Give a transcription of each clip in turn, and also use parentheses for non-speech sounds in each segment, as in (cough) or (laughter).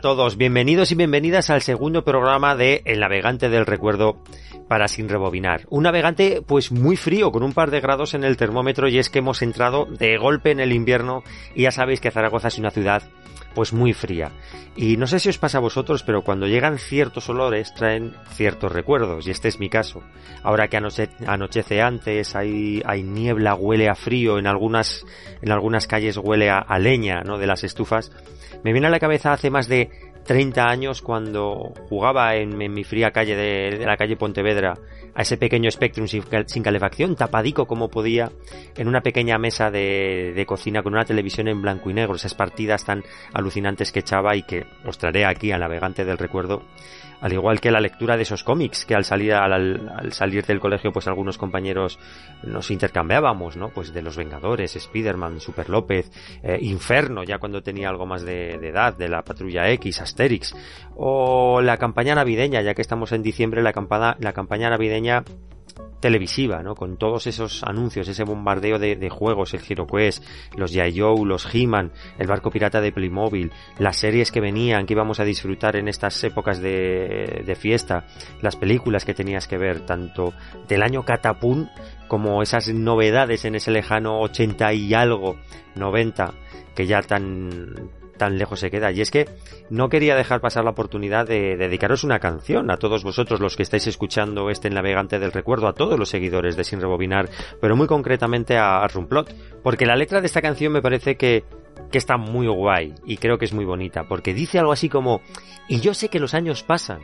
a todos, bienvenidos y bienvenidas al segundo programa de El navegante del recuerdo para sin rebobinar. Un navegante pues muy frío, con un par de grados en el termómetro y es que hemos entrado de golpe en el invierno y ya sabéis que Zaragoza es una ciudad pues muy fría. Y no sé si os pasa a vosotros, pero cuando llegan ciertos olores traen ciertos recuerdos, y este es mi caso. Ahora que anoche, anochece antes, hay, hay niebla, huele a frío, en algunas, en algunas calles huele a, a leña, ¿no? De las estufas. Me viene a la cabeza hace más de 30 años cuando jugaba en, mi fría calle de, la calle Pontevedra a ese pequeño Spectrum sin, sin, calefacción, tapadico como podía, en una pequeña mesa de, de, cocina con una televisión en blanco y negro, esas partidas tan alucinantes que echaba y que os traeré aquí al navegante del recuerdo al igual que la lectura de esos cómics que al salir al, al, salir del colegio pues algunos compañeros nos intercambiábamos no pues de los Vengadores Spiderman Super López eh, Inferno ya cuando tenía algo más de, de, edad de la Patrulla X Asterix o la campaña navideña ya que estamos en diciembre la campaña la campaña navideña televisiva, ¿no? Con todos esos anuncios, ese bombardeo de, juegos, el HeroQuest, los. Joe, los He-Man, el barco pirata de Playmobil, las series que venían, que íbamos a disfrutar en estas épocas de, de fiesta, las películas que tenías que ver, tanto del año Catapún como esas novedades en ese lejano 80 y algo, 90, que ya tan tan lejos se queda. Y es que no quería dejar pasar la oportunidad de dedicaros una canción a todos vosotros los que estáis escuchando este navegante del recuerdo, a todos los seguidores de Sin Rebobinar, pero muy concretamente a, a porque la letra de esta canción me parece que que está muy guay y creo que es muy bonita, porque dice algo así como, y yo sé que los años pasan,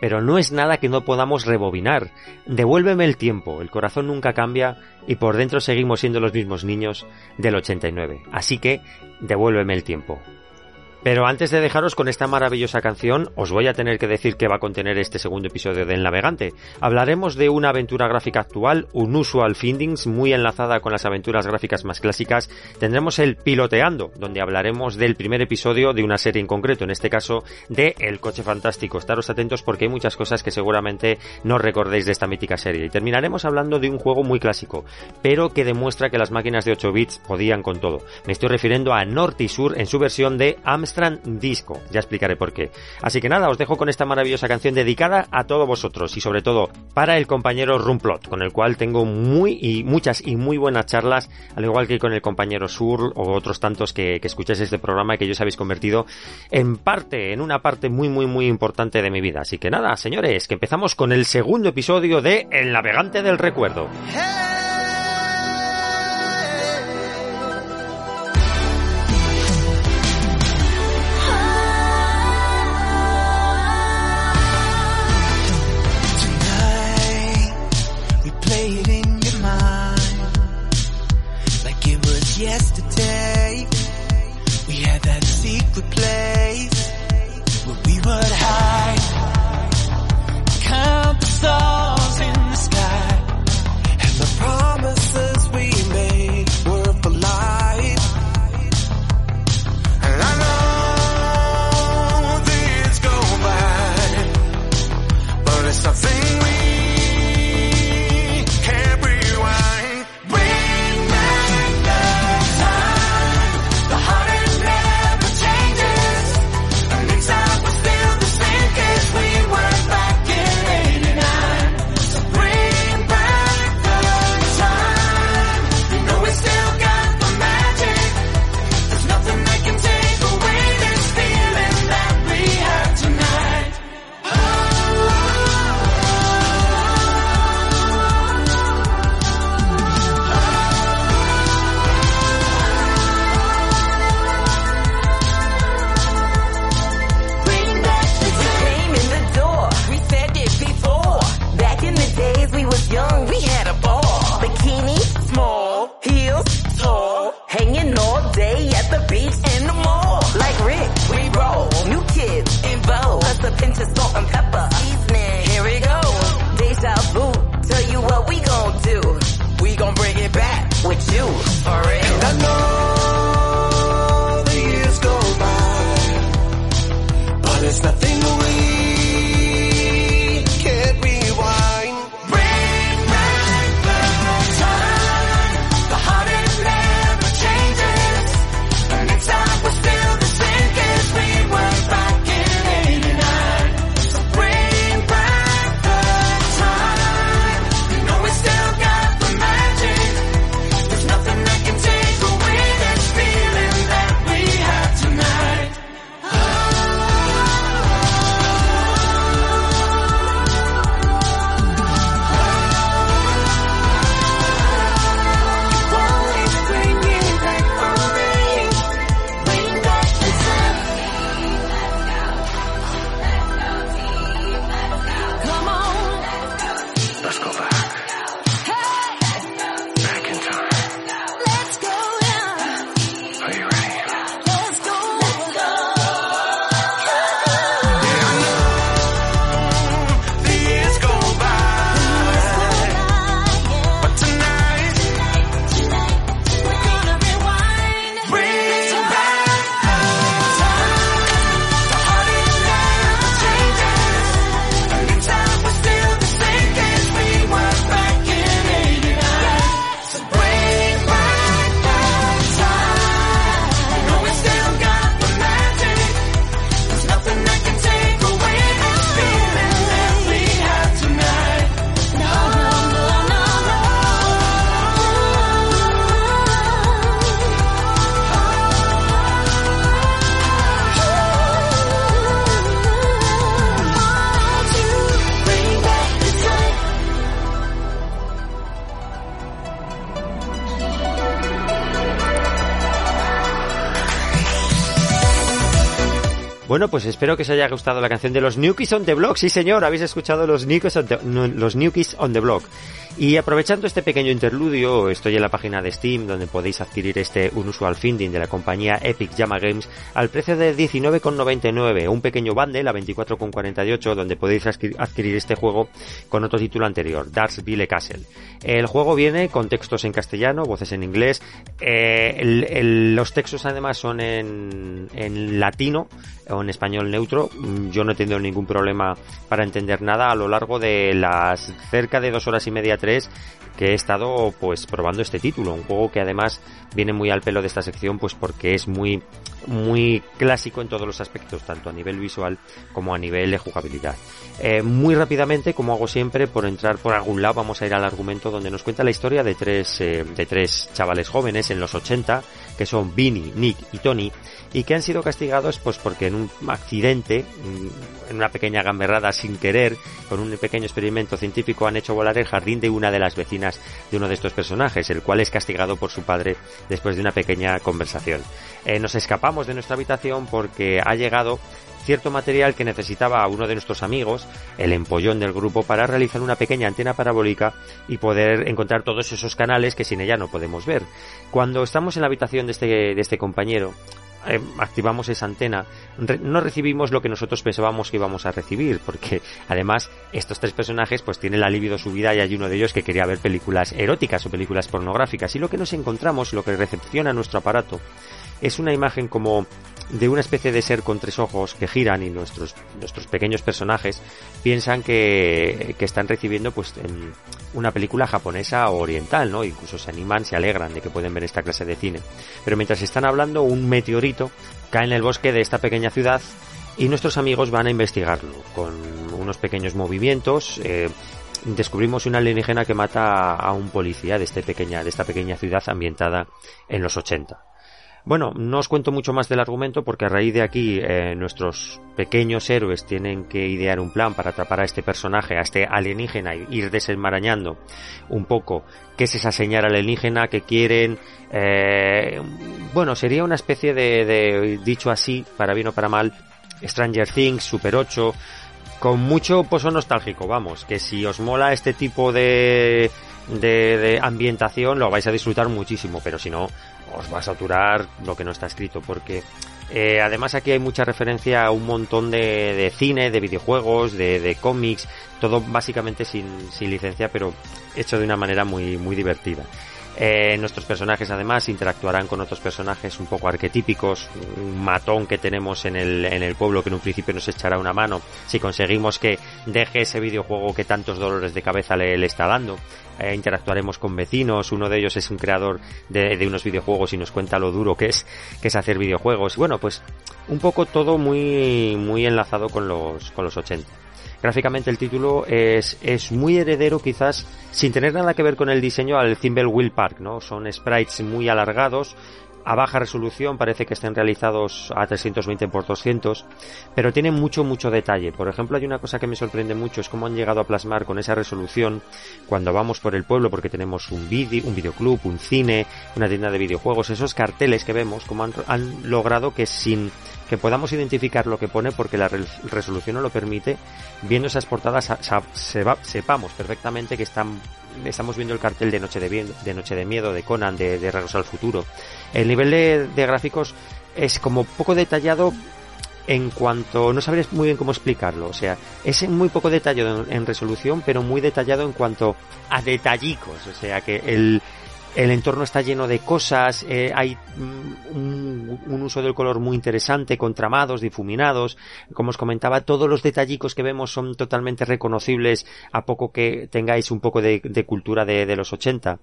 pero no es nada que no podamos rebobinar. Devuélveme el tiempo, el corazón nunca cambia y por dentro seguimos siendo los mismos niños del 89. Así que, devuélveme el tiempo. Pero antes de dejaros con esta maravillosa canción, os voy a tener que decir que va a contener este segundo episodio del Navegante. Hablaremos de una aventura gráfica actual, Unusual Findings, muy enlazada con las aventuras gráficas más clásicas. Tendremos el Piloteando, donde hablaremos del primer episodio de una serie en concreto, en este caso de El Coche Fantástico. Estaros atentos porque hay muchas cosas que seguramente no recordéis de esta mítica serie. Y terminaremos hablando de un juego muy clásico, pero que demuestra que las máquinas de 8 bits podían con todo. Me estoy refiriendo a Norte y Sur en su versión de Disco. Ya explicaré por qué. Así que nada, os dejo con esta maravillosa canción dedicada a todos vosotros y sobre todo para el compañero Rumplot, con el cual tengo muy y muchas y muy buenas charlas, al igual que con el compañero Sur o otros tantos que, escucháis este programa y que os habéis convertido en parte, en una parte muy muy muy importante de mi vida. Así que nada, señores, que empezamos con el segundo episodio de El navegante del recuerdo. ¡Hey! Bueno, pues espero que os haya gustado la canción de los New Kids on the Block. Sí, señor, habéis escuchado los New Kids on the, on the Block. Y aprovechando este pequeño interludio, estoy en la página de Steam donde podéis adquirir este Unusual Finding de la compañía Epic Llama Games al precio de 19,99, un pequeño bundle a 24,48 donde podéis adqui- adquirir este juego con otro título anterior, Darksville Castle. El juego viene con textos en castellano, voces en inglés, eh, los textos además son en, en latino o en español neutro. Mm, Yo no he tenido ningún problema para entender nada a lo largo de las cerca de dos horas y media, tres que he estado pues probando este título, un juego que además viene muy al pelo de esta sección pues porque es muy muy clásico en todos los aspectos, tanto a nivel visual como a nivel de jugabilidad. Eh, muy rápidamente, como hago siempre, por entrar por algún lado, vamos a ir al argumento donde nos cuenta la historia de tres, eh, de tres chavales jóvenes en los 80, que son Vinny, Nick y Tony, y que han sido castigados pues porque en un accidente, mm, en una pequeña gamberrada sin querer, con un pequeño experimento científico han hecho volar el jardín de una de las vecinas de uno de estos personajes, el cual es castigado por su padre después de una pequeña conversación. Eh, nos escapamos de nuestra habitación porque ha llegado cierto material que necesitaba uno de nuestros amigos, el empollón del grupo, para realizar una pequeña antena parabólica y poder encontrar todos esos canales que sin ella no podemos ver. Cuando estamos en la habitación de este, de este compañero, eh, activamos esa antena, re- no recibimos lo que nosotros pensábamos que íbamos a recibir, porque además estos tres personajes pues tienen la libido subida y hay uno de ellos que quería ver películas eróticas o películas pornográficas y lo que nos encontramos, lo que recepciona nuestro aparato, es una imagen como de una especie de ser con tres ojos que giran y nuestros, nuestros pequeños personajes piensan que, que están recibiendo pues en una película japonesa o oriental, ¿no? Incluso se animan, se alegran de que pueden ver esta clase de cine. Pero mientras están hablando, un meteorito cae en el bosque de esta pequeña ciudad y nuestros amigos van a investigarlo con unos pequeños movimientos. eh, descubrimos una alienígena que mata a un policía de, este pequeña, de esta pequeña ciudad ambientada en los 80. Bueno, no os cuento mucho más del argumento porque a raíz de aquí eh, nuestros pequeños héroes tienen que idear un plan para atrapar a este personaje, a este alienígena y ir desenmarañando un poco qué es esa señal alienígena que quieren. eh, bueno, sería una especie de, de, dicho así, para bien o para mal, Stranger Things, Super 8, con mucho pozo nostálgico, vamos, que si os mola este tipo de, de, de ambientación lo vais a disfrutar muchísimo, pero si no, os va a saturar lo que no está escrito, porque eh, además aquí hay mucha referencia a un montón de, de cine, de videojuegos, de, de cómics, todo básicamente sin, sin licencia, pero hecho de una manera muy, muy divertida. Eh, nuestros personajes además interactuarán con otros personajes un poco arquetípicos, un matón que tenemos en el, en el pueblo que en un principio nos echará una mano si conseguimos que deje ese videojuego que tantos dolores de cabeza le, está dando. Eh, interactuaremos con vecinos, uno de ellos es un creador de, de unos videojuegos y nos cuenta lo duro que es, que es hacer videojuegos. Bueno, pues un poco todo muy, muy enlazado con los, con los 80. Gráficamente el título es, es muy heredero quizás sin tener nada que ver con el diseño al Thimbleweed Park, ¿no? Son sprites muy alargados, a baja resolución, parece que estén realizados a 320 x 200, pero tienen mucho, mucho detalle. Por ejemplo, hay una cosa que me sorprende mucho, es cómo han llegado a plasmar con esa resolución cuando vamos por el pueblo, porque tenemos un vídeo, un videoclub, un cine, una tienda de videojuegos, esos carteles que vemos, cómo han, han logrado que sin que podamos identificar lo que pone porque la re- resolución no lo permite, viendo esas portadas sepamos perfectamente que están, estamos viendo el cartel de Noche de, de Noche de Miedo, de Conan, de, de Regreso al Futuro. El nivel de, gráficos es como poco detallado en cuanto no sabría muy bien cómo explicarlo o sea es muy poco detallado en, en resolución pero muy detallado en cuanto a detallicos o sea que el el entorno está lleno de cosas, eh, hay mm, un, uso del color muy interesante, con tramados, difuminados, como os comentaba, todos los detallicos que vemos son totalmente reconocibles a poco que tengáis un poco de, cultura de, de los 80.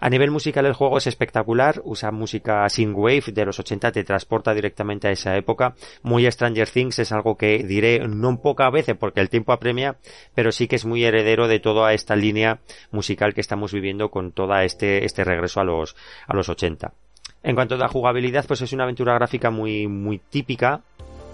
A nivel musical el juego es espectacular, usa música synthwave de los 80, te transporta directamente a esa época, muy Stranger Things es algo que diré no pocas veces porque el tiempo apremia, pero sí que es muy heredero de toda esta línea musical que estamos viviendo con toda este, este regreso a los, a los 80. En cuanto a la jugabilidad, pues es una aventura gráfica muy, muy típica,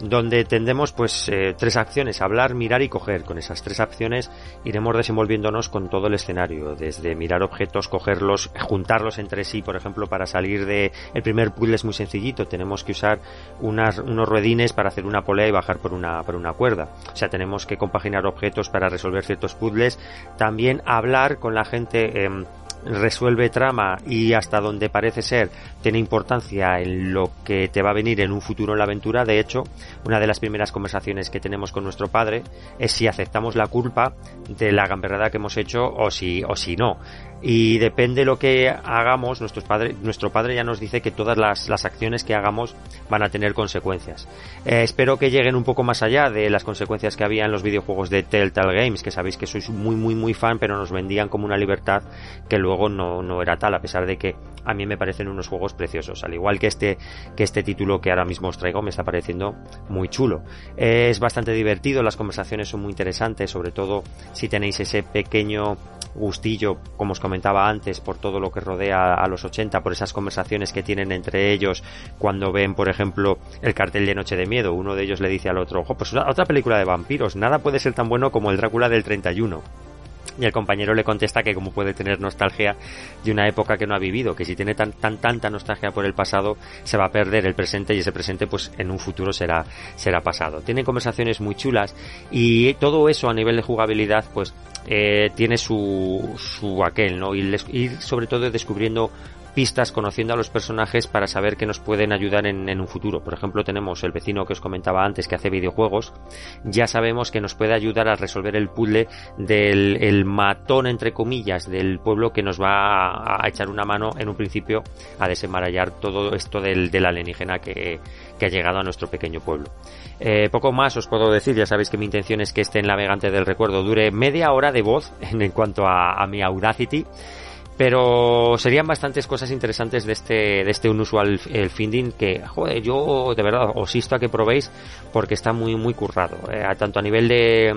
donde tendemos pues eh, tres acciones, hablar, mirar y coger. Con esas tres acciones iremos desenvolviéndonos con todo el escenario, desde mirar objetos, cogerlos, juntarlos entre sí, por ejemplo, para salir de... El primer puzzle es muy sencillito, tenemos que usar unas, unos ruedines para hacer una polea y bajar por una, por una cuerda. O sea, tenemos que compaginar objetos para resolver ciertos puzzles. También hablar con la gente... em, resuelve trama y hasta donde parece ser tiene importancia en lo que te va a venir en un futuro en la aventura. De hecho, una de las primeras conversaciones que tenemos con nuestro padre es si aceptamos la culpa de la gamberrada que hemos hecho o si, o si no. Y depende lo que hagamos, nuestros padre, nuestro padre ya nos dice que todas las, las acciones que hagamos van a tener consecuencias. Eh, espero que lleguen un poco más allá de las consecuencias que había en los videojuegos de Telltale Games, que sabéis que sois muy muy muy fan, pero nos vendían como una libertad que luego no, no era tal, a pesar de que a mí me parecen unos juegos preciosos, al igual que este, que este título que ahora mismo os traigo me está pareciendo muy chulo. Eh, es bastante divertido, las conversaciones son muy interesantes, sobre todo si tenéis ese pequeño gustillo, como os comentaba antes, por todo lo que rodea a los 80, por esas conversaciones que tienen entre ellos cuando ven, por ejemplo, el cartel de Noche de Miedo. Uno de ellos le dice al otro, ojo, pues otra película de vampiros, nada puede ser tan bueno como el Drácula del 31. Y el compañero le contesta que como puede tener nostalgia de una época que no ha vivido, que si tiene tan, tan tanta nostalgia por el pasado, se va a perder el presente y ese presente pues en un futuro será, será pasado. Tienen conversaciones muy chulas y todo eso a nivel de jugabilidad pues eh, tiene su, su aquel, ¿no? Y ir sobre todo descubriendo pistas conociendo a los personajes para saber que nos pueden ayudar en, en un futuro. Por ejemplo, tenemos el vecino que os comentaba antes que hace videojuegos. Ya sabemos que nos puede ayudar a resolver el puzzle del el matón, entre comillas, del pueblo que nos va a, a echar una mano en un principio a desenmarañar todo esto del, del alienígena que, que ha llegado a nuestro pequeño pueblo. Eh, poco más os puedo decir, ya sabéis que mi intención es que este navegante del recuerdo dure media hora de voz en, en cuanto a mi Audacity. Pero serían bastantes cosas interesantes de este, de este unusual el finding que, joder, yo de verdad os insto a que probéis porque está muy, muy currado. eh, tanto a nivel de,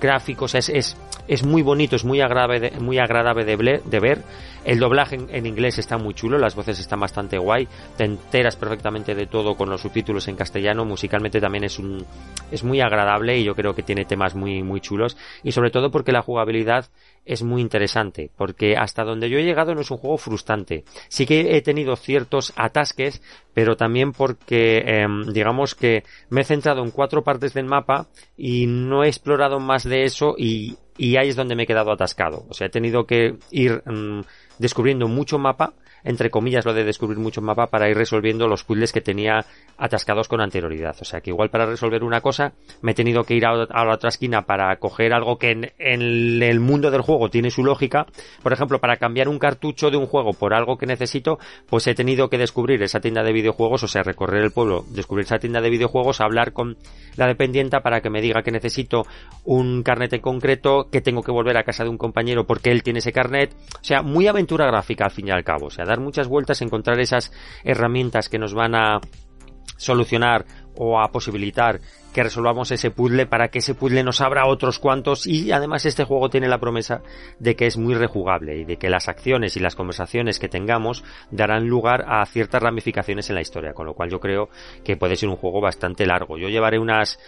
gráficos, es, es, es muy bonito, es muy agradable, muy agradable de, ble- de ver. El doblaje en, inglés está muy chulo, las voces están bastante guay, te enteras perfectamente de todo con los subtítulos en castellano, musicalmente también es un es muy agradable y yo creo que tiene temas muy muy chulos y sobre todo porque la jugabilidad es muy interesante, porque hasta donde yo he llegado no es un juego frustrante. Sí que he tenido ciertos atasques, pero también porque em, digamos que me he centrado en cuatro partes del mapa y no he explorado más de eso y, y ahí es donde me he quedado atascado. O sea, he tenido que ir mm, descubriendo mucho mapa, entre comillas lo de descubrir mucho mapa para ir resolviendo los puzzles que tenía atascados con anterioridad. O sea que igual para resolver una cosa me he tenido que ir a, la otra esquina para coger algo que en, el mundo del juego tiene su lógica. Por ejemplo, para cambiar un cartucho de un juego por algo que necesito, pues he tenido que descubrir esa tienda de videojuegos, o sea, recorrer el pueblo, descubrir esa tienda de videojuegos, hablar con la dependienta para que me diga que necesito un carnet en concreto, que tengo que volver a casa de un compañero porque él tiene ese carnet. O sea, muy aventura gráfica al fin y al cabo. Dar muchas vueltas, encontrar esas herramientas que nos van a solucionar o a posibilitar que resolvamos ese puzzle para que ese puzzle nos abra otros cuantos y además este juego tiene la promesa de que es muy rejugable y de que las acciones y las conversaciones que tengamos darán lugar a ciertas ramificaciones en la historia, con lo cual yo creo que puede ser un juego bastante largo. Yo llevaré unas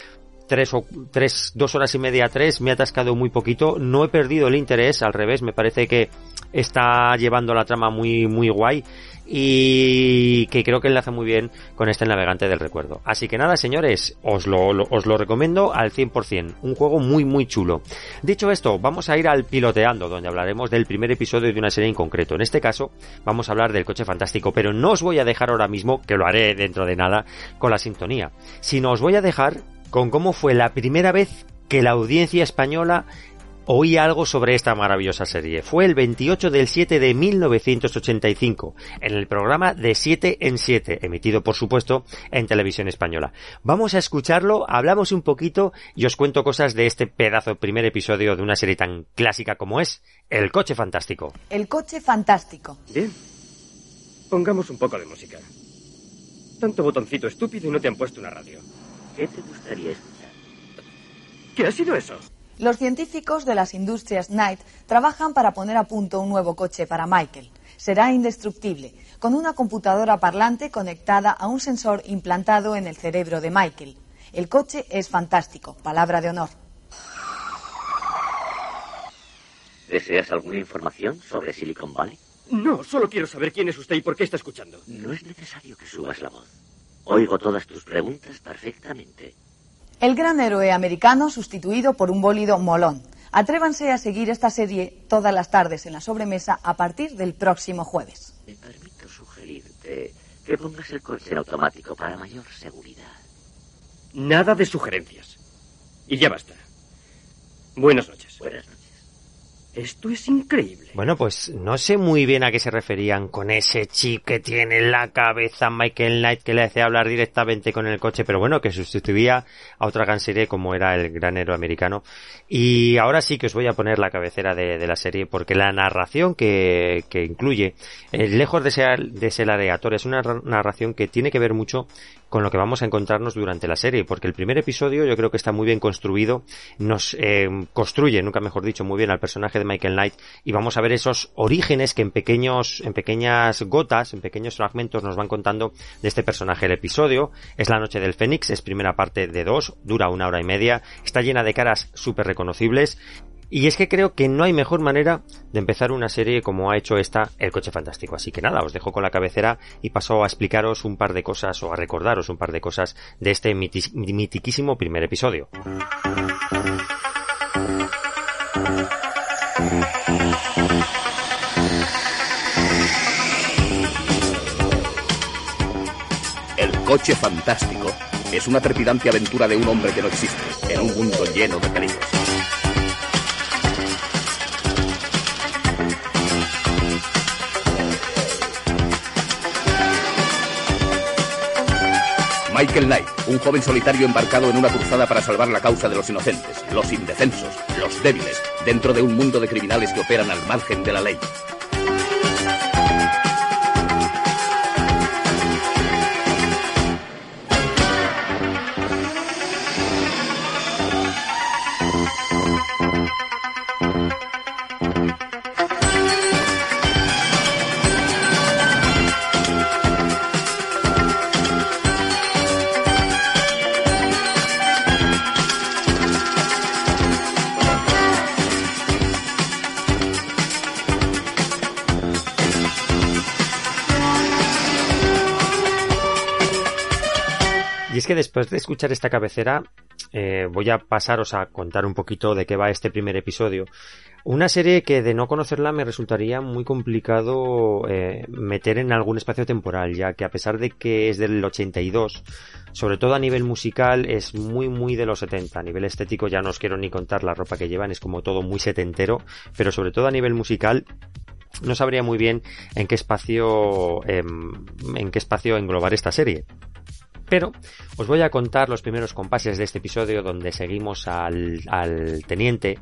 tres o tres, dos horas y media, tres, me ha atascado muy poquito, no he perdido el interés, al revés, me parece que está llevando la trama muy, muy guay y que creo que enlaza muy bien con este navegante del recuerdo. Así que nada, señores, os lo, lo- os lo recomiendo al 100%. Un juego muy, muy chulo. Dicho esto, vamos a ir al piloteando, donde hablaremos del primer episodio de una serie en concreto. En este caso, vamos a hablar del coche fantástico, pero no os voy a dejar ahora mismo, que lo haré dentro de nada, con la sintonía, sino os voy a dejar con cómo fue la primera vez que la audiencia española oí algo sobre esta maravillosa serie. Fue el 28 del 7 de 1985, en el programa de 7 en 7, emitido por supuesto en televisión española. Vamos a escucharlo, hablamos un poquito y os cuento cosas de este pedazo primer episodio de una serie tan clásica como es El Coche Fantástico. El coche fantástico. Bien. Pongamos un poco de música. Tanto botoncito estúpido y no te han puesto una radio. ¿Qué te gustaría escuchar? ¿Qué ha sido eso? Los científicos de las industrias Knight trabajan para poner a punto un nuevo coche para Michael. Será indestructible, con una computadora parlante conectada a un sensor implantado en el cerebro de Michael. El coche es fantástico, palabra de honor. ¿Deseas alguna información sobre Silicon Valley? No, solo quiero saber quién es usted y por qué está escuchando. No es necesario que subas la voz. Oigo todas tus preguntas perfectamente. El gran héroe americano sustituido por un bólido molón. Atrévanse a seguir esta serie todas las tardes en la sobremesa a partir del próximo jueves. Me permito sugerirte que pongas el coche automático para mayor seguridad. Nada de sugerencias. Y ya basta. Buenas noches. Buenas noches. Esto es increíble. Bueno, pues no sé muy bien a qué se referían con ese chip que tiene en la cabeza Michael Knight que le hace hablar directamente con el coche, pero bueno, que sustituía a otra gran serie como era el gran héroe americano. Y ahora sí que os voy a poner la cabecera de, la serie porque la narración que, que incluye, eh, lejos de ser, de ser aleatoria, es una ra- narración que tiene que ver mucho con lo que vamos a encontrarnos durante la serie, porque el primer episodio yo creo que está muy bien construido, nos eh, construye, nunca mejor dicho, muy bien al personaje de Michael Knight y vamos a ver esos orígenes que en pequeños, en pequeñas gotas, en pequeños fragmentos nos van contando de este personaje. El episodio es La Noche del Fénix, es primera parte de dos, dura una hora y media, está llena de caras súper reconocibles y es que creo que no hay mejor manera de empezar una serie como ha hecho esta El Coche Fantástico. Así que nada, os dejo con la cabecera y paso a explicaros un par de cosas o a recordaros un par de cosas de este miti- mitiquísimo primer episodio. El coche fantástico es una trepidante aventura de un hombre que no existe, en un mundo lleno de peligros. Michael Knight, un joven solitario embarcado en una cruzada para salvar la causa de los inocentes, los indefensos, los débiles, dentro de un mundo de criminales que operan al margen de la ley. Después de escuchar esta cabecera, eh, voy a pasaros a contar un poquito de qué va este primer episodio. Una serie que de no conocerla me resultaría muy complicado eh, meter en algún espacio temporal, ya que a pesar de que es del 82, sobre todo a nivel musical es muy muy de los 70. A nivel estético ya no os quiero ni contar la ropa que llevan, es como todo muy setentero, pero sobre todo a nivel musical no sabría muy bien en qué espacio em, en qué espacio englobar esta serie. Pero os voy a contar los primeros compases de este episodio donde seguimos al, al teniente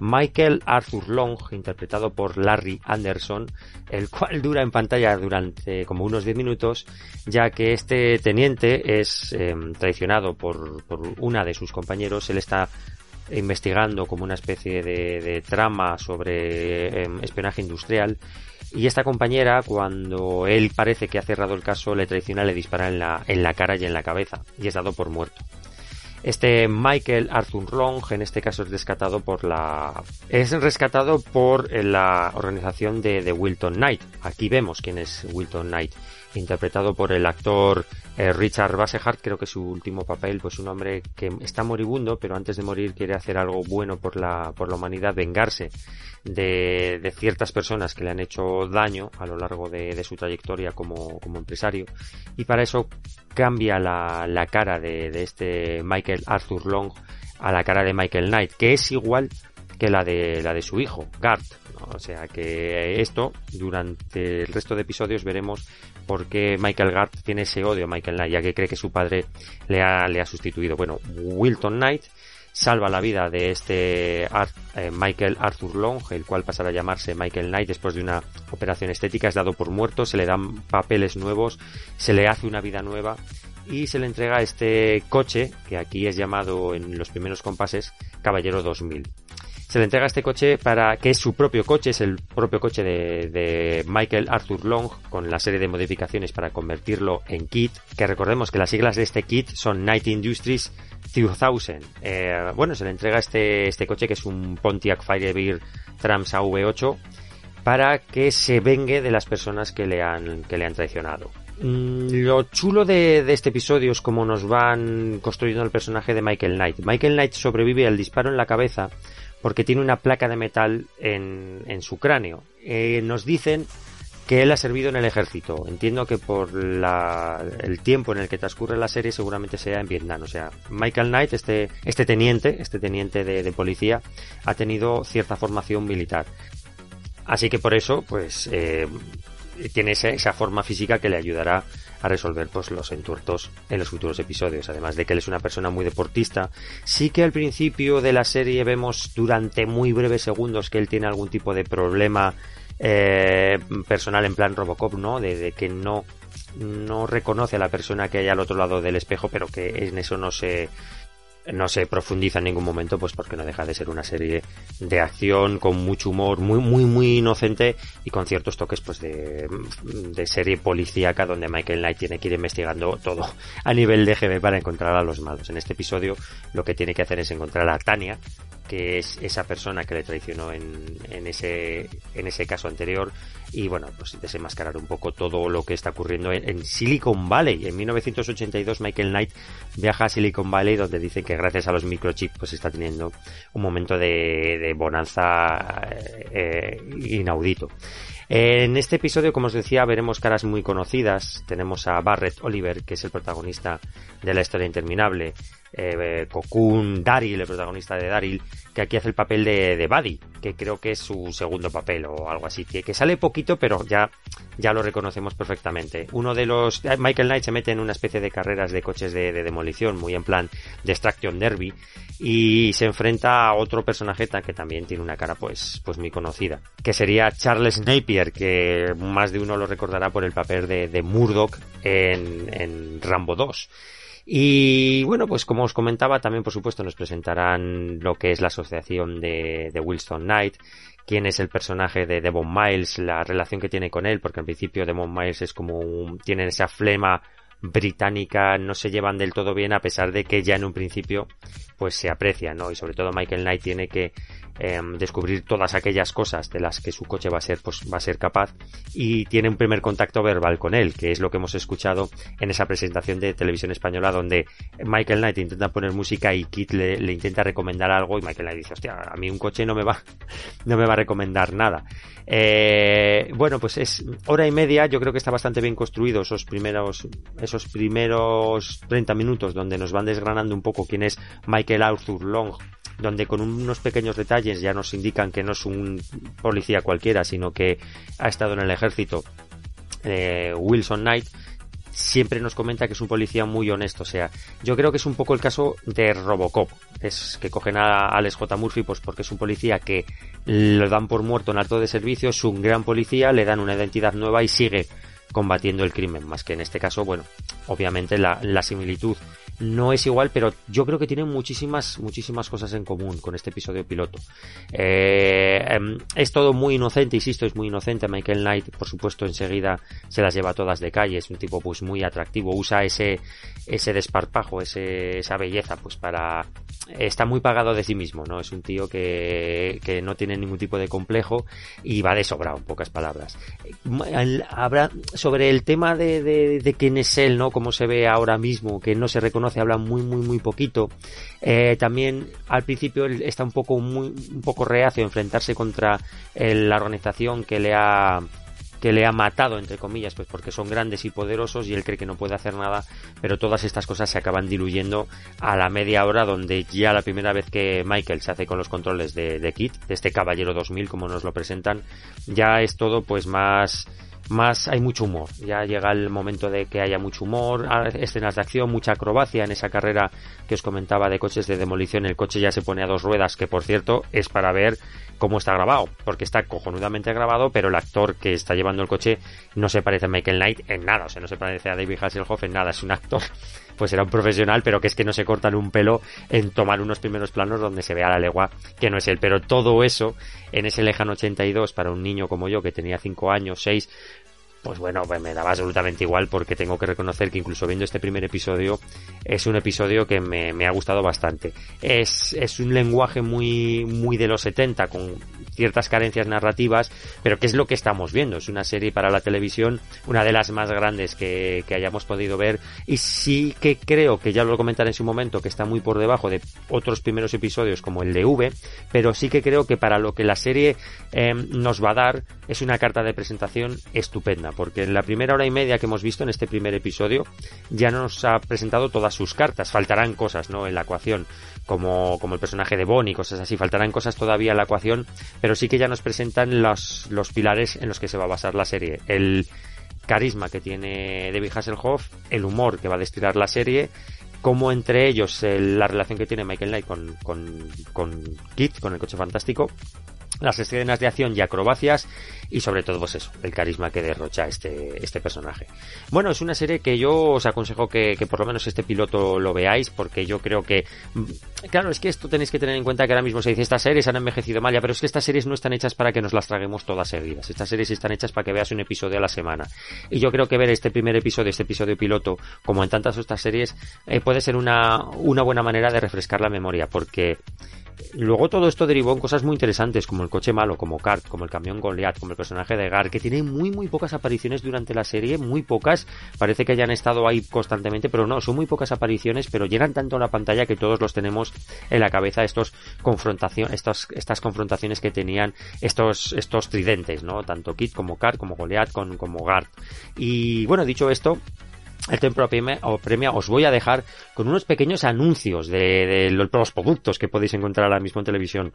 Michael Arthur Long, interpretado por Larry Anderson, el cual dura en pantalla durante como unos 10 minutos, ya que este teniente es eh, traicionado por, por una de sus compañeros. Él está investigando como una especie de, de trama sobre eh, espionaje industrial y esta compañera, cuando él parece que ha cerrado el caso, le traiciona, le dispara en la, en la cara y en la cabeza, y es dado por muerto. Este Michael Arthur Long, en este caso es rescatado por la, es rescatado por la organización de, de Wilton Knight. Aquí vemos quién es Wilton Knight, interpretado por el actor eh, Richard Basehart, creo que su último papel, pues un hombre que está moribundo, pero antes de morir quiere hacer algo bueno por la, por la humanidad, vengarse de, de ciertas personas que le han hecho daño a lo largo de, su trayectoria como, como empresario. Y para eso cambia la, la cara de, este Michael Arthur Long a la cara de Michael Knight, que es igual que la de la de su hijo, Garth. ¿no? O sea que esto, durante el resto de episodios veremos por qué Michael Garth tiene ese odio a Michael Knight, ya que cree que su padre le ha, sustituido. Bueno, Wilton Knight salva la vida de este eh, Michael Arthur Long, el cual pasará a llamarse Michael Knight después de una operación estética, es dado por muerto, se le dan papeles nuevos, se le hace una vida nueva y se le entrega este coche, que aquí es llamado en los primeros compases Caballero 2000 se le entrega este coche para que es su propio coche, es el propio coche de, Michael Arthur Long con la serie de modificaciones para convertirlo en kit, que recordemos que las siglas de este kit son Night Industries 2000. Eh, bueno, se le entrega este, este coche que es un Pontiac Firebird Trams AV8 para que se vengue de las personas que le han, que le han traicionado. Lo chulo de, de, este episodio es cómo nos van construyendo el personaje de Michael Knight. Michael Knight sobrevive al disparo en la cabeza porque tiene una placa de metal en, en su cráneo. Eh, nos dicen que él ha servido en el ejército. Entiendo que por la, el tiempo en el que transcurre la serie seguramente sea en Vietnam. O sea, Michael Knight, este, este teniente, este teniente de, policía, ha tenido cierta formación militar. Así que por eso, pues, eh, tiene esa, esa forma física que le ayudará a resolver pues los entuertos en los futuros episodios. Además de que él es una persona muy deportista. Sí que al principio de la serie vemos durante muy breves segundos que él tiene algún tipo de problema eh, personal en plan Robocop, ¿no? De, de, que no no reconoce a la persona que hay al otro lado del espejo, pero que en eso no se no se profundiza en ningún momento, pues porque no deja de ser una serie de acción con mucho humor, muy, muy, muy inocente y con ciertos toques, pues de, de serie policíaca donde Michael Knight tiene que ir investigando todo a nivel de GB para encontrar a los malos. En este episodio lo que tiene que hacer es encontrar a Tania, que es esa persona que le traicionó en, en ese, en ese caso anterior y bueno, pues desenmascarar un poco todo lo que está ocurriendo en, Silicon Valley. En 1982 Michael Knight viaja a Silicon Valley donde dice que gracias a los microchips pues está teniendo un momento de, de bonanza eh, inaudito. En este episodio, como os decía, veremos caras muy conocidas. Tenemos a Barrett Oliver, que es el protagonista de la historia interminable. Eh, Cocoon Daryl, el protagonista de Daryl, que aquí hace el papel de, de Buddy, que creo que es su segundo papel o algo así, que, que, sale poquito, pero ya, ya lo reconocemos perfectamente. Uno de los, Michael Knight se mete en una especie de carreras de coches de, de demolición, muy en plan Destruction Derby, y se enfrenta a otro personaje que también tiene una cara pues, pues muy conocida, que sería Charles Napier, que más de uno lo recordará por el papel de, de Murdoch en, en Rambo 2. Y bueno, pues como os comentaba, también por supuesto nos presentarán lo que es la asociación de, de Wilson Knight, quién es el personaje de Devon Miles, la relación que tiene con él, porque al principio Devon Miles es como un, tiene esa flema británica no se llevan del todo bien a pesar de que ya en un principio pues se aprecia, ¿no? Y sobre todo Michael Knight tiene que em, descubrir todas aquellas cosas de las que su coche va a ser pues va a ser capaz y tiene un primer contacto verbal con él, que es lo que hemos escuchado en esa presentación de televisión española donde Michael Knight intenta poner música y Kit le, le intenta recomendar algo y Michael Knight dice, hostia, a mí un coche no me va (laughs) no me va a recomendar nada. Eh, bueno, pues es hora y media, yo creo que está bastante bien construido esos primeros, esos primeros 30 minutos donde nos van desgranando un poco quién es Michael Arthur Long, donde con unos pequeños detalles ya nos indican que no es un policía cualquiera, sino que ha estado en el ejército eh, Wilson Knight, siempre nos comenta que es un policía muy honesto. O sea, yo creo que es un poco el caso de Robocop. Es que cogen a Alex J. Murphy pues porque es un policía que lo dan por muerto en alto de servicio, es un gran policía, le dan una identidad nueva y sigue combatiendo el crimen. Más que en este caso, bueno, obviamente la, la similitud no es igual, pero yo creo que tienen muchísimas, muchísimas cosas en común con este episodio piloto. Eh, em, es todo muy inocente, insisto, es muy inocente. Michael Knight, por supuesto, enseguida se las lleva todas de calle. Es un tipo, pues, muy atractivo. Usa ese, ese desparpajo, ese, esa belleza, pues, para, está muy pagado de sí mismo, ¿no? Es un tío que, que no tiene ningún tipo de complejo y va de sobrado, en pocas palabras. Habrá, sobre el tema de, de, de quién es él, ¿no? Cómo se ve ahora mismo, que no se reconoce, habla muy, muy, muy poquito. Eh, también al principio él está un poco, muy, un poco reacio a enfrentarse contra eh, la organización que le ha que le ha matado, entre comillas, pues porque son grandes y poderosos y él cree que no puede hacer nada, pero todas estas cosas se acaban diluyendo a la media hora donde ya la primera vez que Michael se hace con los controles de, de Kit, de este Caballero 2000 como nos lo presentan, ya es todo pues más más hay mucho humor. Ya llega el momento de que haya mucho humor, a- escenas de acción, mucha acrobacia en esa carrera que os comentaba de coches de demolición. El coche ya se pone a dos ruedas, que por cierto es para ver cómo está grabado, porque está cojonudamente grabado, pero el actor que está llevando el coche no se parece a Michael Knight en nada, o sea, no se parece a David Hasselhoff en nada, es un actor, pues era un profesional, pero que es que no se cortan un pelo en tomar unos primeros planos donde se vea la legua que no es él, pero todo eso en ese lejano 82 para un niño como yo que tenía 5 años, 6, pues bueno, pues me daba absolutamente igual porque tengo que reconocer que incluso viendo este primer episodio es un episodio que me, ha gustado bastante. Es, es un lenguaje muy, muy de los 70 con ciertas carencias narrativas, pero que es lo que estamos viendo. Es una serie para la televisión, una de las más grandes que, que hayamos podido ver y sí que creo que ya lo comentaré en su momento que está muy por debajo de otros primeros episodios como el de V, pero sí que creo que para lo que la serie eh, nos va a dar es una carta de presentación estupenda, porque en la primera hora y media que hemos visto en este primer episodio ya nos ha presentado todas sus cartas, faltarán cosas, ¿no? En la ecuación, como, como el personaje de Bonnie, cosas así, faltarán cosas todavía en la ecuación, pero sí que ya nos presentan los, los pilares en los que se va a basar la serie. El carisma que tiene David Hasselhoff, el humor que va a destilar la serie, como entre ellos el- la relación que tiene Michael Knight con, con, con Kit, con el coche fantástico, las escenas de acción y acrobacias y sobre todo pues eso, el carisma que derrocha este, este personaje. Bueno, es una serie que yo os aconsejo que, que por lo menos este piloto lo veáis porque yo creo que mm, claro, es que esto tenéis que tener en cuenta que ahora mismo se dice estas series han envejecido mal ya, pero es que estas series no están hechas para que nos las traguemos todas seguidas. Estas series están hechas para que veas un episodio a la semana. Y yo creo que ver este primer episodio, este episodio piloto, como en tantas otras series, eh, puede ser una, una buena manera de refrescar la memoria porque Luego todo esto derivó en cosas muy interesantes, como el coche malo, como Kart, como el camión Goliath, como el personaje de Gar, que tiene muy muy pocas apariciones durante la serie, muy pocas, parece que hayan estado ahí constantemente, pero no, son muy pocas apariciones, pero llenan tanto la pantalla que todos los tenemos en la cabeza estos confrontación, estos, estas confrontaciones que tenían estos, estos tridentes, ¿no? Tanto Kit como Kart, como Goliath, con, como Gart. Y bueno, dicho esto, el Templo Premia, o os voy a dejar con unos pequeños anuncios de, de los productos que podéis encontrar ahora mismo en televisión.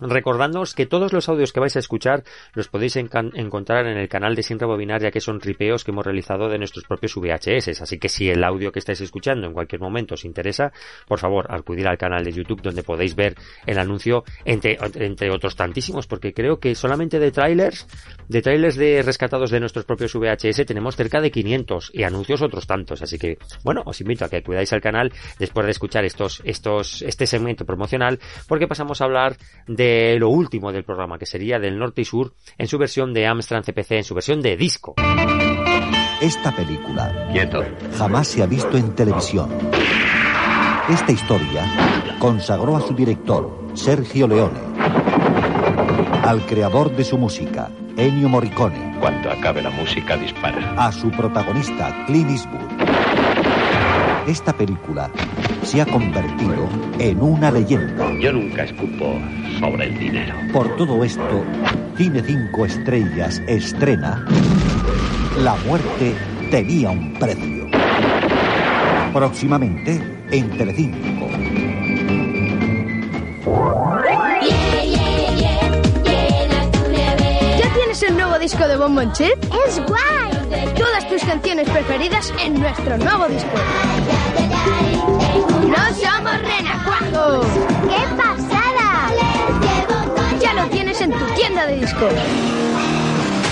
Recordándoos que todos los audios que vais a escuchar los podéis encontrar en el canal de Sin Rebobinar, ya que son ripeos que hemos realizado de nuestros propios VHS. Así que si el audio que estáis escuchando en cualquier momento os interesa, por favor, acudir al canal de YouTube donde podéis ver el anuncio entre, entre otros tantísimos, porque creo que solamente de trailers, de trailers de rescatados de nuestros propios VHS tenemos cerca de 500 y anuncios otros tantos. Así que, bueno, os invito a que acudáis al canal después de escuchar estos, estos, este segmento promocional, porque pasamos a hablar de lo último del programa, que sería del norte y sur, en su versión de Amstrad CPC, en su versión de disco. Esta película Quieto. jamás se ha visto en televisión. Esta historia consagró a su director, Sergio Leone, al creador de su música, Ennio Morricone, Cuando acabe la música, dispara. a su protagonista, Clint Eastwood. Esta película se ha convertido en una leyenda. Yo nunca escupo sobre el dinero. Por todo esto, Cine 5 Estrellas estrena La muerte tenía un precio. Próximamente en Telecinco. ¿Ya tienes el nuevo disco de Bombo Chip? ¡Es guay! Todas tus canciones preferidas en nuestro nuevo disco. ¡No somos renacuajos! ¡Qué pasada! Ya lo tienes en tu tienda de discos.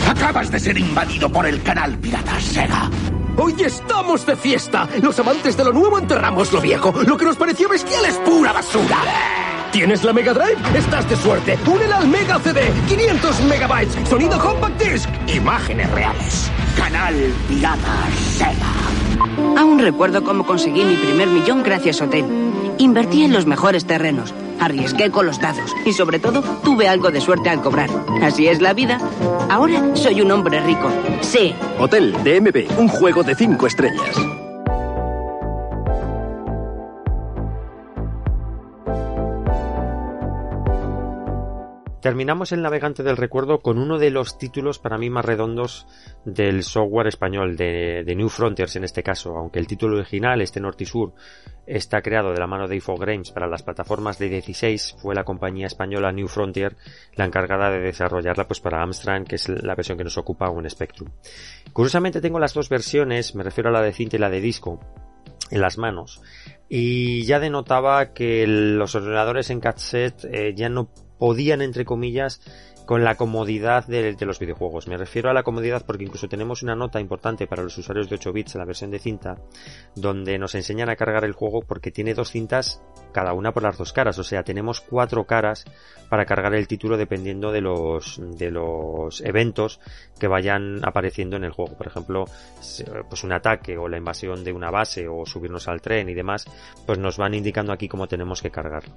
Acabas de ser invadido por el canal pirata Sega. Hoy estamos de fiesta. Los amantes de lo nuevo enterramos lo viejo. Lo que nos pareció bestial es pura basura. ¿Tienes la Mega Drive? Estás de suerte. Únela al Mega CD. 500 megabytes. Sonido compact disc. Imágenes reales. Canal pirata Sega. Aún recuerdo cómo conseguí mi primer millón gracias a Hotel. Invertí en los mejores terrenos, arriesgué con los dados y sobre todo tuve algo de suerte al cobrar. Así es la vida. Ahora soy un hombre rico. Sí, Hotel DMB, un juego de 5 estrellas. Terminamos el navegante del recuerdo con uno de los títulos para mí más redondos del software español, de, New Frontiers en este caso, aunque el título original, este Norte y Sur, está creado de la mano de Infogrames para las plataformas de 16, fue la compañía española New Frontier la encargada de desarrollarla pues para Amstrad, que es la versión que nos ocupa un Spectrum. Curiosamente tengo las dos versiones, me refiero a la de cinta y la de disco, en las manos. Y ya denotaba que los ordenadores en cassette eh, ya no podían, entre comillas, con la comodidad de, los videojuegos. Me refiero a la comodidad porque incluso tenemos una nota importante para los usuarios de 8 bits en la versión de cinta, donde nos enseñan a cargar el juego porque tiene dos cintas cada una por las dos caras, o sea, tenemos cuatro caras para cargar el título dependiendo de los de los eventos que vayan apareciendo en el juego. Por ejemplo, pues un ataque o la invasión de una base o subirnos al tren y demás, pues nos van indicando aquí cómo tenemos que cargarlo.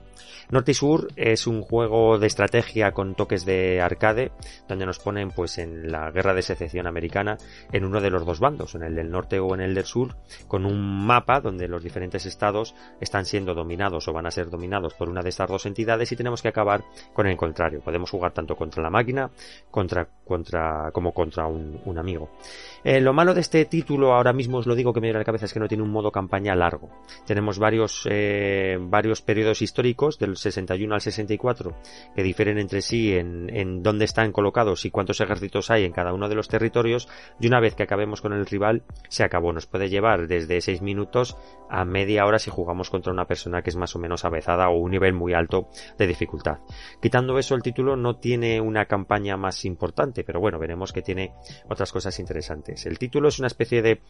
Norte y Sur es un juego de estrategia con toques de arcade, donde nos ponen pues en la guerra de secesión americana en uno de los dos bandos, en el del norte o en el del sur, con un mapa donde los diferentes estados están siendo dominados o van a ser dominados por una de estas dos entidades y tenemos que acabar con el contrario. Podemos jugar tanto contra la máquina contra, contra, como contra un, un amigo. Eh, lo malo de este título, ahora mismo os lo digo que me viene a la cabeza, es que no tiene un modo campaña largo. Tenemos varios, eh, varios periodos históricos, del 61 al 64, que difieren entre sí en, en dónde están colocados y cuántos ejércitos hay en cada uno de los territorios, y una vez que acabemos con el rival, se acabó. Nos puede llevar desde 6 minutos a media hora si jugamos contra una persona que es más o menos avezada o un nivel muy alto de dificultad. Quitando eso, el título no tiene una campaña más importante, pero bueno, veremos que tiene otras cosas interesantes. El título es una especie de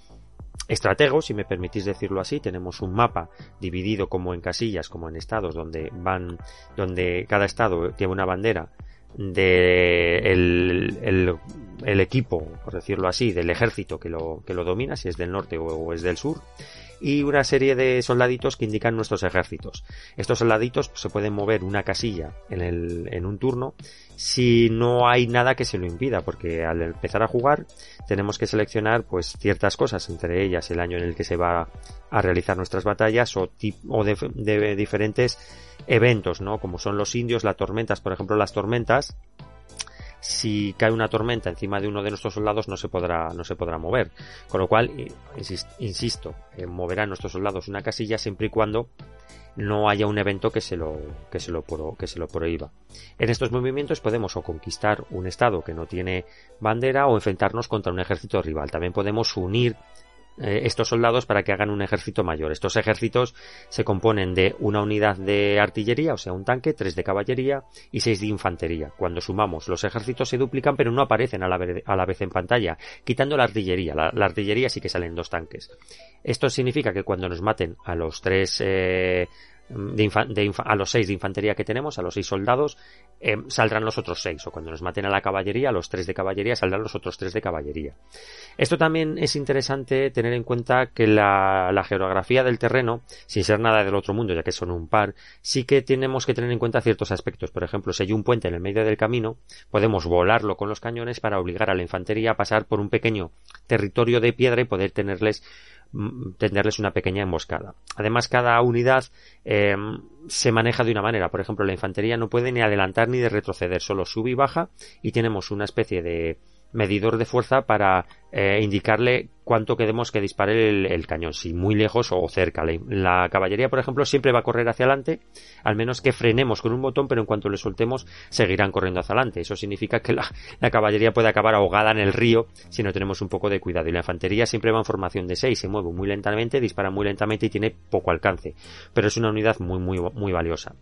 estratego, si me permitís decirlo así. Tenemos un mapa dividido como en casillas, como en estados, donde van, donde cada estado tiene una bandera de el, equipo, por decirlo así, del ejército que lo, que lo domina, si es del norte o es del sur y una serie de soldaditos que indican nuestros ejércitos. Estos soldaditos se pueden mover una casilla en, el, en un turno si no hay nada que se lo impida, porque al empezar a jugar tenemos que seleccionar pues ciertas cosas, entre ellas el año en el que se va a realizar nuestras batallas o, o de, de diferentes eventos, ¿no? Como son los indios, las tormentas, por ejemplo, las tormentas si cae una tormenta encima de uno de nuestros soldados no se podrá no se podrá mover. Con lo cual insisto eh, moverán nuestros soldados una casilla siempre y cuando no haya un evento que se lo que se lo pro, que se lo prohíba. En estos movimientos podemos o conquistar un estado que no tiene bandera o enfrentarnos contra un ejército rival. También podemos unir eh, estos soldados para que hagan un ejército mayor. Estos ejércitos se componen de una unidad de artillería, o sea, un tanque, tres de caballería y seis de infantería. Cuando sumamos, los ejércitos se duplican pero no aparecen a la, vez, en pantalla, quitando la artillería. La, artillería sí que salen dos tanques. Esto significa que cuando nos maten a los tres eh, de a los seis de infantería que tenemos, a los seis soldados, eh, saldrán los otros seis. O cuando nos maten a la caballería, a los tres de caballería, saldrán los otros tres de caballería. Esto también es interesante tener en cuenta que la, geografía del terreno, sin ser nada del otro mundo, ya que son un par, sí que tenemos que tener en cuenta ciertos aspectos. Por ejemplo, si hay un puente en el medio del camino, podemos volarlo con los cañones para obligar a la infantería a pasar por un pequeño territorio de piedra y poder tenerles tenderles una pequeña emboscada. Además, cada unidad eh, se maneja de una manera. Por ejemplo, la infantería no puede ni adelantar ni de retroceder, solo sube y baja y tenemos una especie de medidor de fuerza para eh, indicarle cuánto queremos que dispare el, cañón, si muy lejos o cerca. La, caballería, por ejemplo, siempre va a correr hacia adelante, al menos que frenemos con un botón, pero en cuanto le soltemos, seguirán corriendo hacia adelante. Eso significa que la, la caballería puede acabar ahogada en el río si no tenemos un poco de cuidado. Y la infantería siempre va en formación de 6, se mueve muy lentamente, dispara muy lentamente y tiene poco alcance. Pero es una unidad muy, muy, muy valiosa.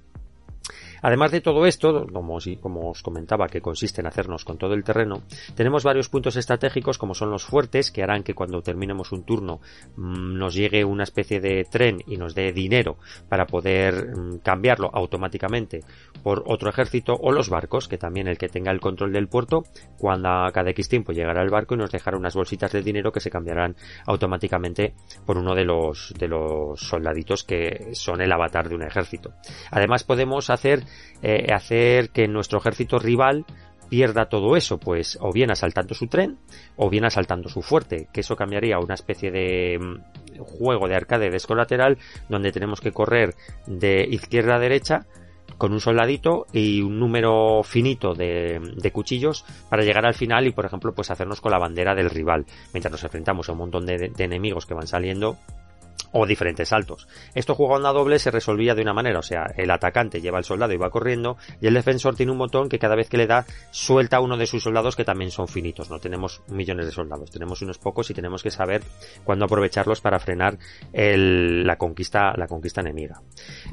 Además de todo esto, como, os comentaba, que consiste en hacernos con todo el terreno, tenemos varios puntos estratégicos como son los fuertes, que harán que cuando terminemos un turno mm, nos llegue una especie de tren y nos dé dinero para poder mm, cambiarlo automáticamente por otro ejército, o los barcos, que también el que tenga el control del puerto, cuando a cada X tiempo llegará el barco y nos dejará unas bolsitas de dinero que se cambiarán automáticamente por uno de los, de los soldaditos que son el avatar de un ejército. Además podemos hacer, eh, hacer que nuestro ejército rival pierda todo eso, pues o bien asaltando su tren o bien asaltando su fuerte, que eso cambiaría a una especie de mm, juego de arcade descolateral donde tenemos que correr de izquierda a derecha con un soldadito y un número finito de, cuchillos para llegar al final y por ejemplo pues hacernos con la bandera del rival mientras nos enfrentamos a un montón de enemigos que van saliendo o diferentes saltos. Esto jugando a doble se resolvía de una manera, o sea, el atacante lleva al soldado y va corriendo y el defensor tiene un botón que cada vez que le da suelta a uno de sus soldados que también son finitos, no tenemos millones de soldados, tenemos unos pocos y tenemos que saber cuándo aprovecharlos para frenar la conquista la conquista enemiga.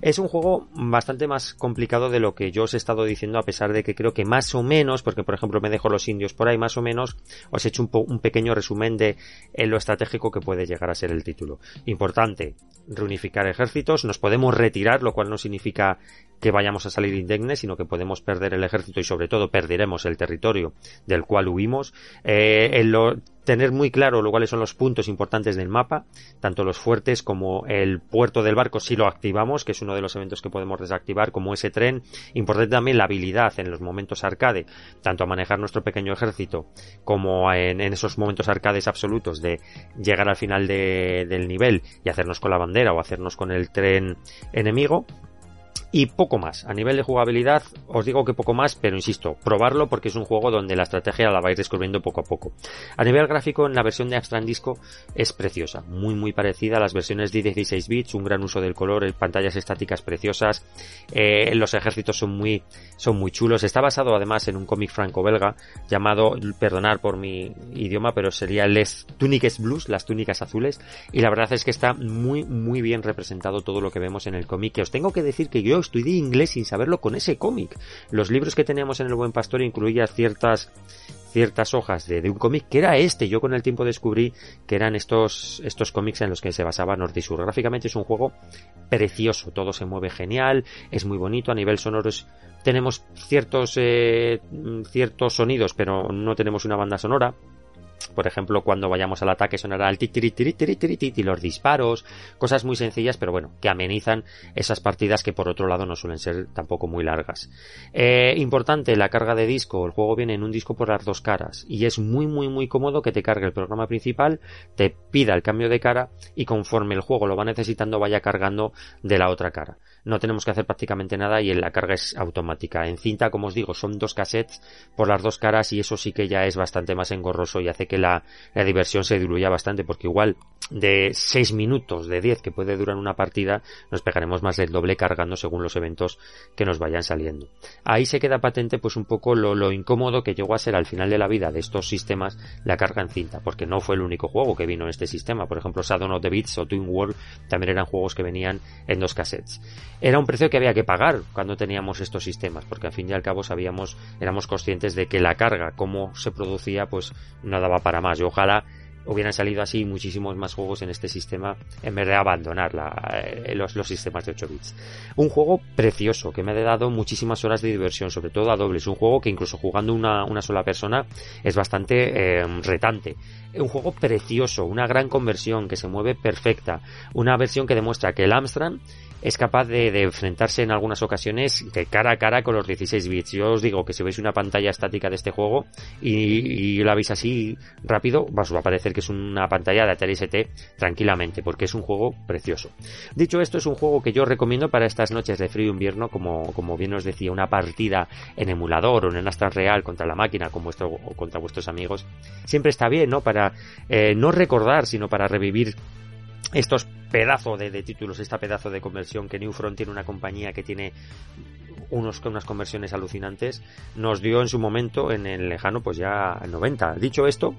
Es un juego bastante más complicado de lo que yo os he estado diciendo a pesar de que creo que más o menos, porque por ejemplo me dejo los indios por ahí, más o menos os he hecho un, un pequeño resumen de eh, lo estratégico que puede llegar a ser el título. Reunificar ejércitos, nos podemos retirar, lo cual no significa que vayamos a salir indemnes, sino que podemos perder el ejército y sobre todo perderemos el territorio del cual huimos. Eh, en lo- tener muy claro lo cuáles son los puntos importantes del mapa, tanto los fuertes como el puerto del barco si lo activamos, que es uno de los eventos que podemos desactivar, como ese tren. Importante también la habilidad en los momentos arcade, tanto a manejar nuestro pequeño ejército como en, en esos momentos arcades absolutos de llegar al final de- del nivel y hacernos con la bandera o hacernos con el tren enemigo. Y poco más. A nivel de jugabilidad, os digo que poco más, pero insisto, probarlo porque es un juego donde la estrategia la vais descubriendo poco a poco. A nivel gráfico, en la versión de Extra Disco es preciosa, muy muy parecida a las versiones de 16 bits, un gran uso del color, pantallas estáticas preciosas, eh, los ejércitos son muy, son muy chulos. Está basado además en un cómic franco-belga llamado, perdonar por mi idioma, pero sería Les Tuniques Blues, las túnicas azules, y la verdad es que está muy muy bien representado todo lo que vemos en el cómic, que os tengo que decir que yo estudié inglés sin saberlo con ese cómic. Los libros que teníamos en El Buen Pastor incluían ciertas ciertas hojas de, de un cómic que era este. Yo con el tiempo descubrí que eran estos, estos cómics en los que se basaba Norte y Sur. Gráficamente es un juego precioso, todo se mueve genial, es muy bonito, a nivel sonoro tenemos ciertos, eh, ciertos sonidos, pero no tenemos una banda sonora. Por ejemplo, cuando vayamos al ataque sonará el tit, y los disparos, cosas muy sencillas, pero bueno, que amenizan esas partidas que por otro lado no suelen ser tampoco muy largas. Eh, importante, la carga de disco. El juego viene en un disco por las dos caras y es muy muy muy cómodo que te cargue el programa principal, te pida el cambio de cara y conforme el juego lo va necesitando vaya cargando de la otra cara. No tenemos que hacer prácticamente nada y la carga es automática. En cinta, como os digo, son dos cassettes por las dos caras y eso sí que ya es bastante más engorroso y hace que la, la diversión se diluya bastante porque igual de 6 minutos, de 10 que puede durar una partida, nos pegaremos más del doble cargando según los eventos que nos vayan saliendo. Ahí se queda patente pues un poco lo, lo incómodo que llegó a ser al final de la vida de estos sistemas la carga en cinta, porque no fue el único juego que vino en este sistema. Por ejemplo, Shadow of the Beats o Twin World también eran juegos que venían en dos cassettes. Era un precio que había que pagar cuando teníamos estos sistemas, porque al fin y al cabo sabíamos, éramos conscientes de que la carga, cómo se producía, pues no daba para más. Y ojalá hubieran salido así muchísimos más juegos en este sistema en vez de abandonar eh, los, los sistemas de 8 bits. Un juego precioso que me ha dado muchísimas horas de diversión, sobre todo a dobles. Un juego que incluso jugando una, una sola persona es bastante eh, retante. Un juego precioso, una gran conversión que se mueve perfecta. Una versión que demuestra que el Amstrad es capaz de, enfrentarse en algunas ocasiones de cara a cara con los 16 bits. Yo os digo que si veis una pantalla estática de este juego y, la veis así rápido, os va a parecer que es una pantalla de Atari ST tranquilamente, porque es un juego precioso. Dicho esto, es un juego que yo recomiendo para estas noches de frío invierno, como, bien os decía, una partida en emulador o en Astra Real contra la máquina o contra vuestros amigos. Siempre está bien, ¿no? Para eh, no recordar, sino para revivir estos pedazos de, de, títulos, esta pedazo de conversión que New Front tiene una compañía que tiene unos unas conversiones alucinantes, nos dio en su momento en el lejano pues ya el 90. Dicho esto,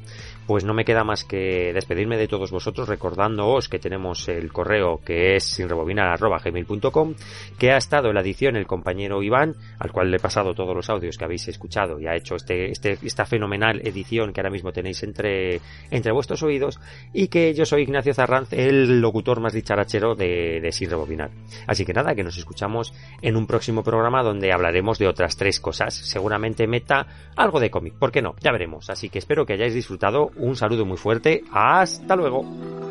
pues no me queda más que despedirme de todos vosotros recordándoos que tenemos el correo que es sinrebobinar@gmail.com, que ha estado en la edición el compañero Iván, al cual le he pasado todos los audios que habéis escuchado y ha hecho este, este esta fenomenal edición que ahora mismo tenéis entre entre vuestros oídos y que yo soy Ignacio Zarranz, el locutor más dicharachero de, de Sin Rebobinar. Así que nada, que nos escuchamos en un próximo programa donde hablaremos de otras tres cosas. Seguramente meta algo de cómic, ¿por qué no? Ya veremos. Así que espero que hayáis disfrutado. Un saludo muy fuerte. Hasta luego.